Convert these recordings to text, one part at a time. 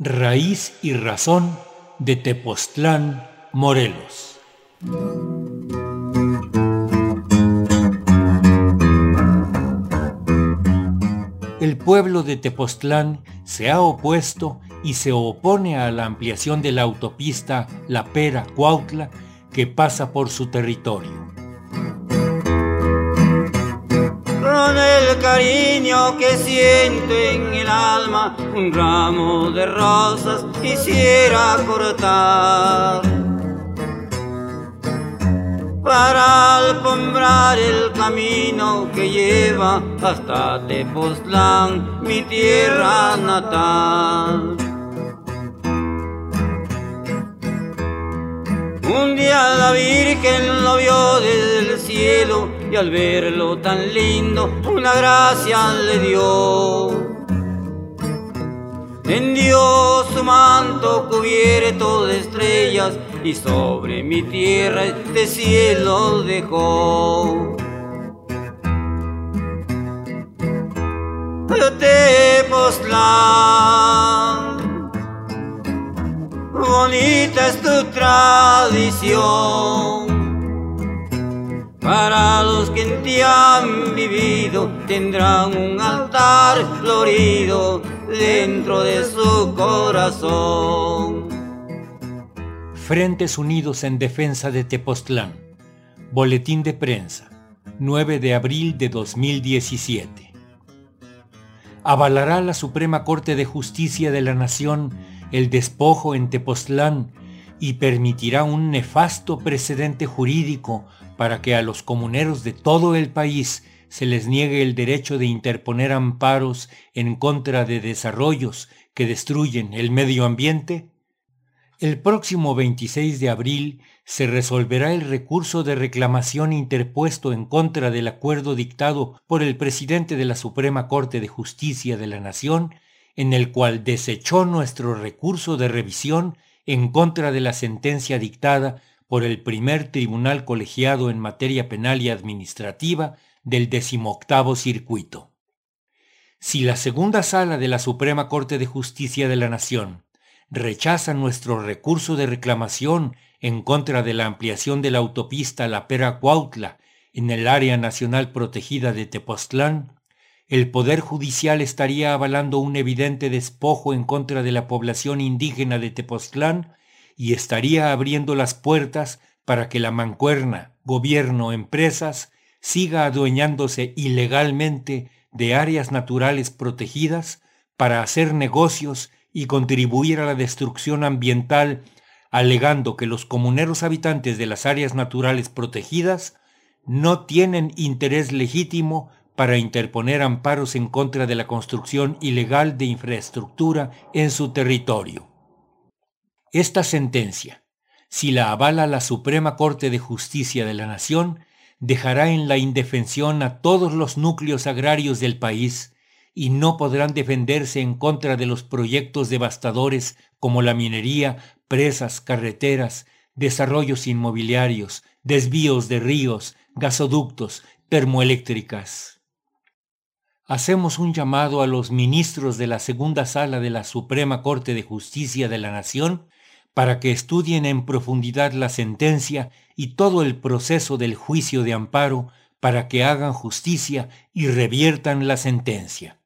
Raíz y razón de Tepoztlán, Morelos. El pueblo de Tepoztlán se ha opuesto y se opone a la ampliación de la autopista La Pera-Cuautla que pasa por su territorio. Un ramo de rosas quisiera cortar. Para alfombrar el camino que lleva hasta Tepoztlán, mi tierra natal. Un día la Virgen lo vio desde el cielo y al verlo tan lindo una gracia le dio. Tendió su manto cubierto de estrellas y sobre mi tierra este cielo dejó. Tepoztlán bonita es tu tradición. Para los que en ti han vivido tendrán un altar florido dentro de su corazón. Frentes Unidos en Defensa de Tepoztlán. Boletín de prensa. 9 de abril de 2017. Avalará la Suprema Corte de Justicia de la Nación el despojo en Tepoztlán y permitirá un nefasto precedente jurídico para que a los comuneros de todo el país se les niegue el derecho de interponer amparos en contra de desarrollos que destruyen el medio ambiente? El próximo 26 de abril se resolverá el recurso de reclamación interpuesto en contra del acuerdo dictado por el presidente de la Suprema Corte de Justicia de la Nación en el cual desechó nuestro recurso de revisión en contra de la sentencia dictada por el primer tribunal colegiado en materia penal y administrativa del decimoctavo circuito. Si la segunda sala de la Suprema Corte de Justicia de la Nación rechaza nuestro recurso de reclamación en contra de la ampliación de la autopista La Pera Cuautla en el área nacional protegida de Tepoztlán, el Poder Judicial estaría avalando un evidente despojo en contra de la población indígena de Tepoztlán y estaría abriendo las puertas para que la mancuerna, gobierno, empresas, siga adueñándose ilegalmente de áreas naturales protegidas para hacer negocios y contribuir a la destrucción ambiental, alegando que los comuneros habitantes de las áreas naturales protegidas no tienen interés legítimo para interponer amparos en contra de la construcción ilegal de infraestructura en su territorio. Esta sentencia, si la avala la Suprema Corte de Justicia de la Nación, dejará en la indefensión a todos los núcleos agrarios del país y no podrán defenderse en contra de los proyectos devastadores como la minería, presas, carreteras, desarrollos inmobiliarios, desvíos de ríos, gasoductos, termoeléctricas. Hacemos un llamado a los ministros de la segunda sala de la Suprema Corte de Justicia de la Nación para que estudien en profundidad la sentencia y todo el proceso del juicio de amparo para que hagan justicia y reviertan la sentencia.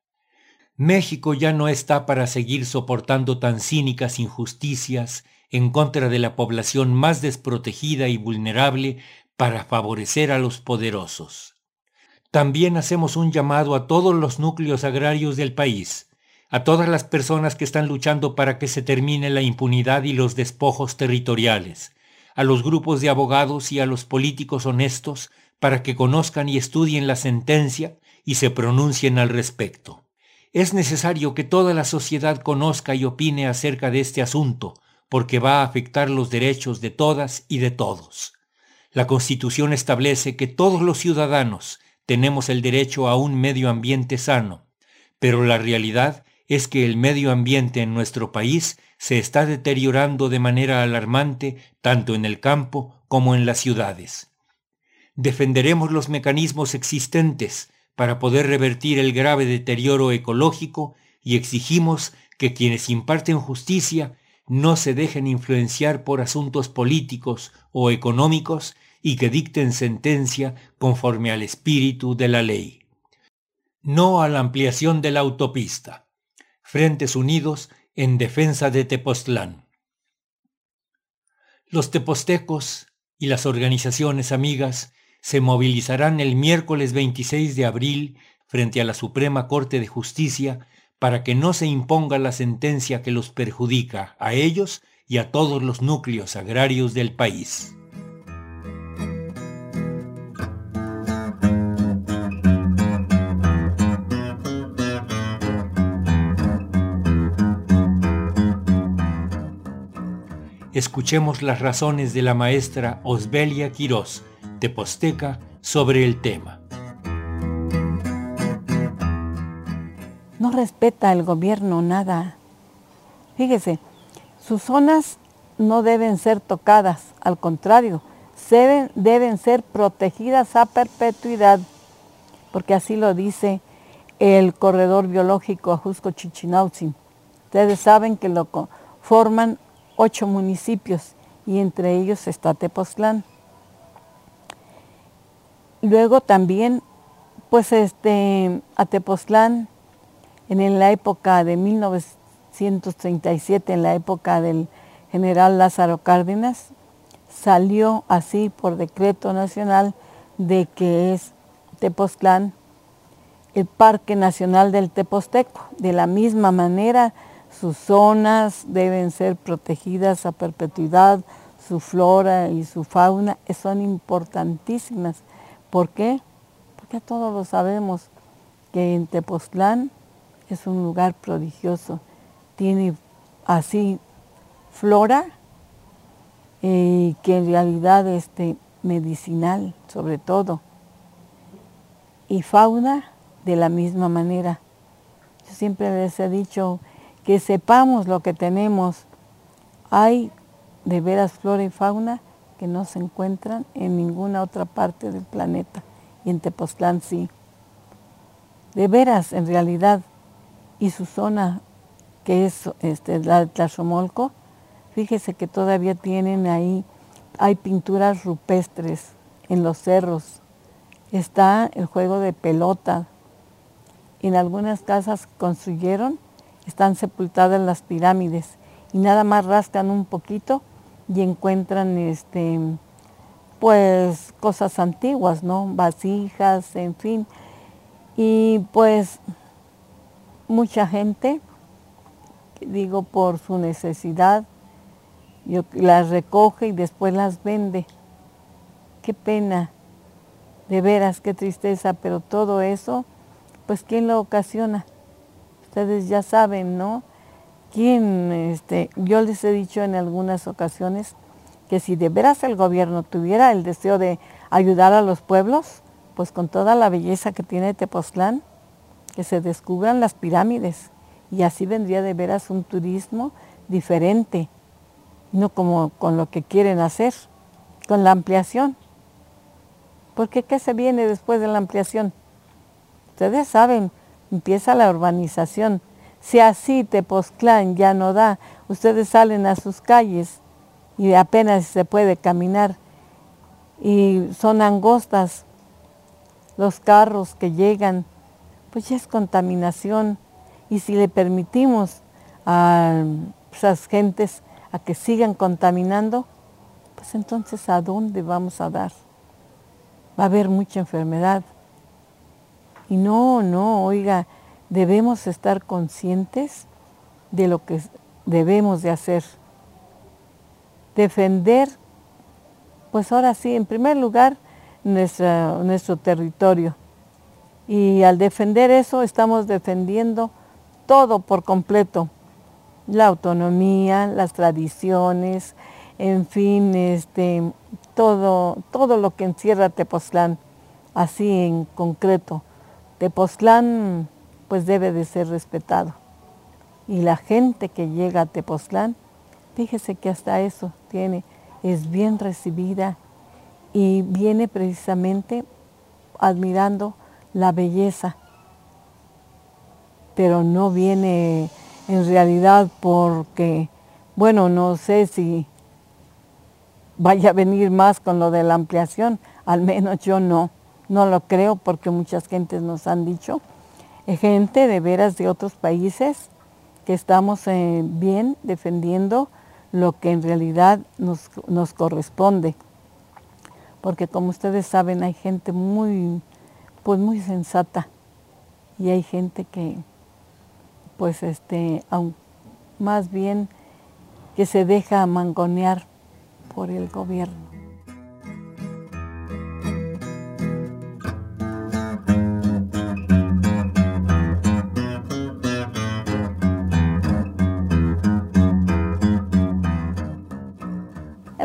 México ya no está para seguir soportando tan cínicas injusticias en contra de la población más desprotegida y vulnerable para favorecer a los poderosos. También hacemos un llamado a todos los núcleos agrarios del país, a todas las personas que están luchando para que se termine la impunidad y los despojos territoriales, a los grupos de abogados y a los políticos honestos para que conozcan y estudien la sentencia y se pronuncien al respecto. Es necesario que toda la sociedad conozca y opine acerca de este asunto, porque va a afectar los derechos de todas y de todos. La Constitución establece que todos los ciudadanos, tenemos el derecho a un medio ambiente sano, pero la realidad es que el medio ambiente en nuestro país se está deteriorando de manera alarmante tanto en el campo como en las ciudades. Defenderemos los mecanismos existentes para poder revertir el grave deterioro ecológico y exigimos que quienes imparten justicia no se dejen influenciar por asuntos políticos o económicos y que dicten sentencia conforme al espíritu de la ley. No a la ampliación de la autopista. Frentes Unidos en defensa de Tepoztlán. Los tepostecos y las organizaciones amigas se movilizarán el miércoles 26 de abril frente a la Suprema Corte de Justicia para que no se imponga la sentencia que los perjudica a ellos y a todos los núcleos agrarios del país. Escuchemos las razones de la maestra Osbelia Quirós, Posteca, sobre el tema. no respeta el gobierno nada. Fíjese, sus zonas no deben ser tocadas, al contrario, deben, deben ser protegidas a perpetuidad, porque así lo dice el corredor biológico Ajusco Chichinautzin. Ustedes saben que lo forman ocho municipios y entre ellos está Tepoztlán. Luego también, pues este, a Tepoztlán en la época de 1937, en la época del general Lázaro Cárdenas, salió así por decreto nacional de que es Tepoztlán el Parque Nacional del Teposteco. De la misma manera, sus zonas deben ser protegidas a perpetuidad, su flora y su fauna son importantísimas. ¿Por qué? Porque todos lo sabemos que en Tepoztlán es un lugar prodigioso. Tiene así flora eh, que en realidad es este, medicinal sobre todo y fauna de la misma manera. Yo siempre les he dicho que sepamos lo que tenemos. Hay de veras flora y fauna que no se encuentran en ninguna otra parte del planeta y en Tepoztlán sí. De veras, en realidad, y su zona, que es este, la de Tlazomolco, fíjese que todavía tienen ahí, hay pinturas rupestres en los cerros, está el juego de pelota, en algunas casas construyeron están sepultadas las pirámides y nada más rascan un poquito y encuentran este pues cosas antiguas, ¿no? Vasijas, en fin. Y pues mucha gente, digo por su necesidad, yo, las recoge y después las vende. Qué pena, de veras, qué tristeza, pero todo eso, pues ¿quién lo ocasiona? Ustedes ya saben, ¿no? ¿Quién, este, yo les he dicho en algunas ocasiones que si de veras el gobierno tuviera el deseo de ayudar a los pueblos, pues con toda la belleza que tiene Tepoztlán, que se descubran las pirámides y así vendría de veras un turismo diferente, no como con lo que quieren hacer, con la ampliación. Porque ¿qué se viene después de la ampliación? Ustedes saben, empieza la urbanización. Si así Tepoztlán ya no da, ustedes salen a sus calles y apenas se puede caminar y son angostas los carros que llegan pues ya es contaminación. Y si le permitimos a esas gentes a que sigan contaminando, pues entonces ¿a dónde vamos a dar? Va a haber mucha enfermedad. Y no, no, oiga, debemos estar conscientes de lo que debemos de hacer. Defender, pues ahora sí, en primer lugar, nuestro territorio y al defender eso estamos defendiendo todo por completo, la autonomía, las tradiciones, en fin, este, todo, todo lo que encierra Tepoztlán, así en concreto. Tepoztlán pues debe de ser respetado. Y la gente que llega a Tepoztlán, fíjese que hasta eso tiene, es bien recibida y viene precisamente admirando la belleza. pero no viene en realidad porque, bueno, no sé si vaya a venir más con lo de la ampliación, al menos yo no, no lo creo porque muchas gentes nos han dicho, gente de veras de otros países que estamos eh, bien defendiendo lo que en realidad nos, nos corresponde. Porque como ustedes saben, hay gente muy, pues muy sensata y hay gente que, pues este, más bien que se deja mangonear por el gobierno.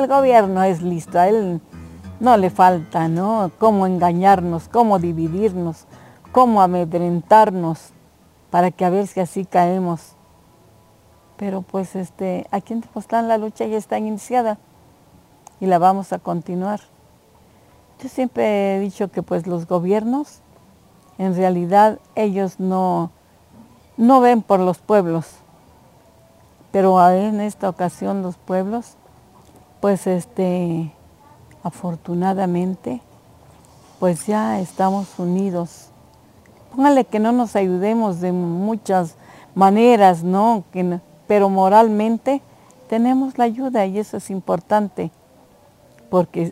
Gobierno es listo, a él no le falta, ¿no? Cómo engañarnos, cómo dividirnos, cómo amedrentarnos para que a ver si así caemos. Pero pues este, aquí en Tepoztlán la lucha ya está iniciada y la vamos a continuar. Yo siempre he dicho que pues los gobiernos, en realidad ellos no, no ven por los pueblos, pero en esta ocasión los pueblos, pues este, afortunadamente, pues ya estamos unidos. Póngale que no nos ayudemos de muchas maneras, ¿no? pero moralmente tenemos la ayuda y eso es importante porque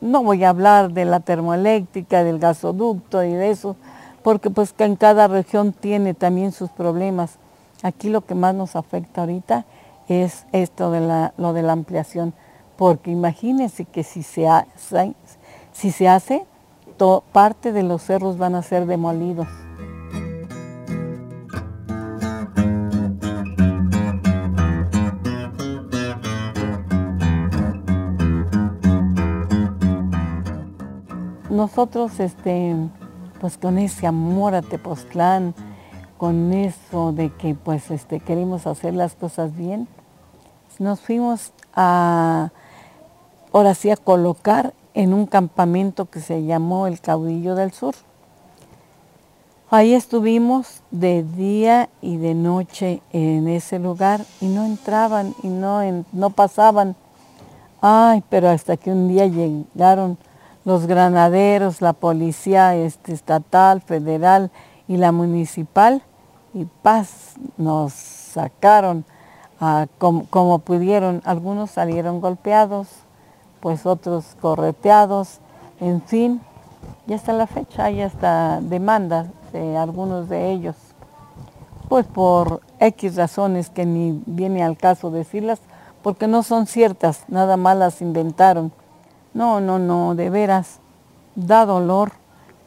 no voy a hablar de la termoeléctrica, del gasoducto y de eso, porque pues que en cada región tiene también sus problemas. Aquí lo que más nos afecta ahorita es esto de la, lo de la ampliación, porque imagínense que si se, hace, si se hace, parte de los cerros van a ser demolidos. nosotros, este, pues con ese amor a Tepoztlán, con eso de que pues este, queremos hacer las cosas bien, nos fuimos a, ahora sí, a colocar en un campamento que se llamó el Caudillo del Sur. Ahí estuvimos de día y de noche en ese lugar y no entraban y no, no pasaban. Ay, pero hasta que un día llegaron los granaderos, la policía este, estatal, federal y la municipal, y paz, nos sacaron como, pudieron. Algunos salieron golpeados, pues otros correteados, en fin, ya está la fecha hay hasta demandas de algunos de ellos, pues por X razones que ni viene al caso decirlas, porque no son ciertas, nada más las inventaron no, no, no, de veras, da dolor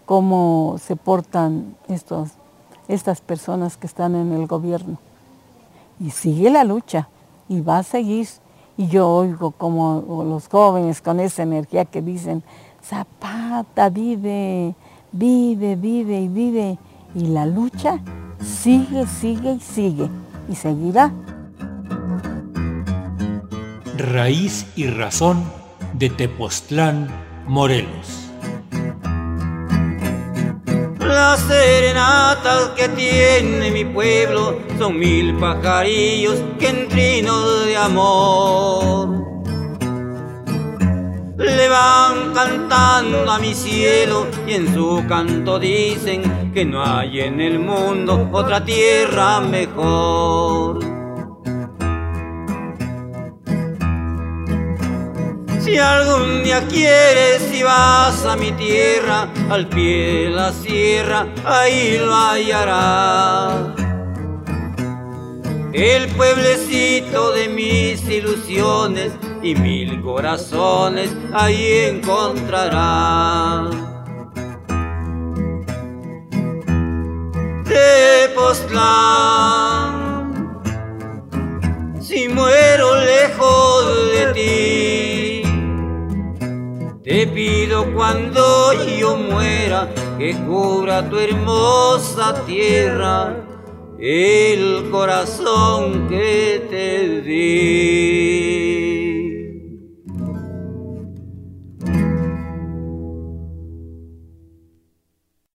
cómo se portan estos, estas personas que están en el gobierno. Y sigue la lucha y va a seguir. Y yo oigo como los jóvenes con esa energía que dicen, Zapata, vive, vive, vive y vive. Y la lucha sigue, sigue y sigue. Y seguirá. Raíz y razón de Tepoztlán, Morelos. Las serenatas que tiene mi pueblo son mil pajarillos que en trinos de amor le van cantando a mi cielo y en su canto dicen que no hay en el mundo otra tierra mejor. Si algún día quieres y vas a mi tierra, al pie de la sierra, ahí lo hallarás. El pueblecito de mis ilusiones y mil corazones, ahí encontrarás. Tepoztlán, si muero lejos de ti te pido cuando yo muera que cubra tu hermosa tierra el corazón que te di.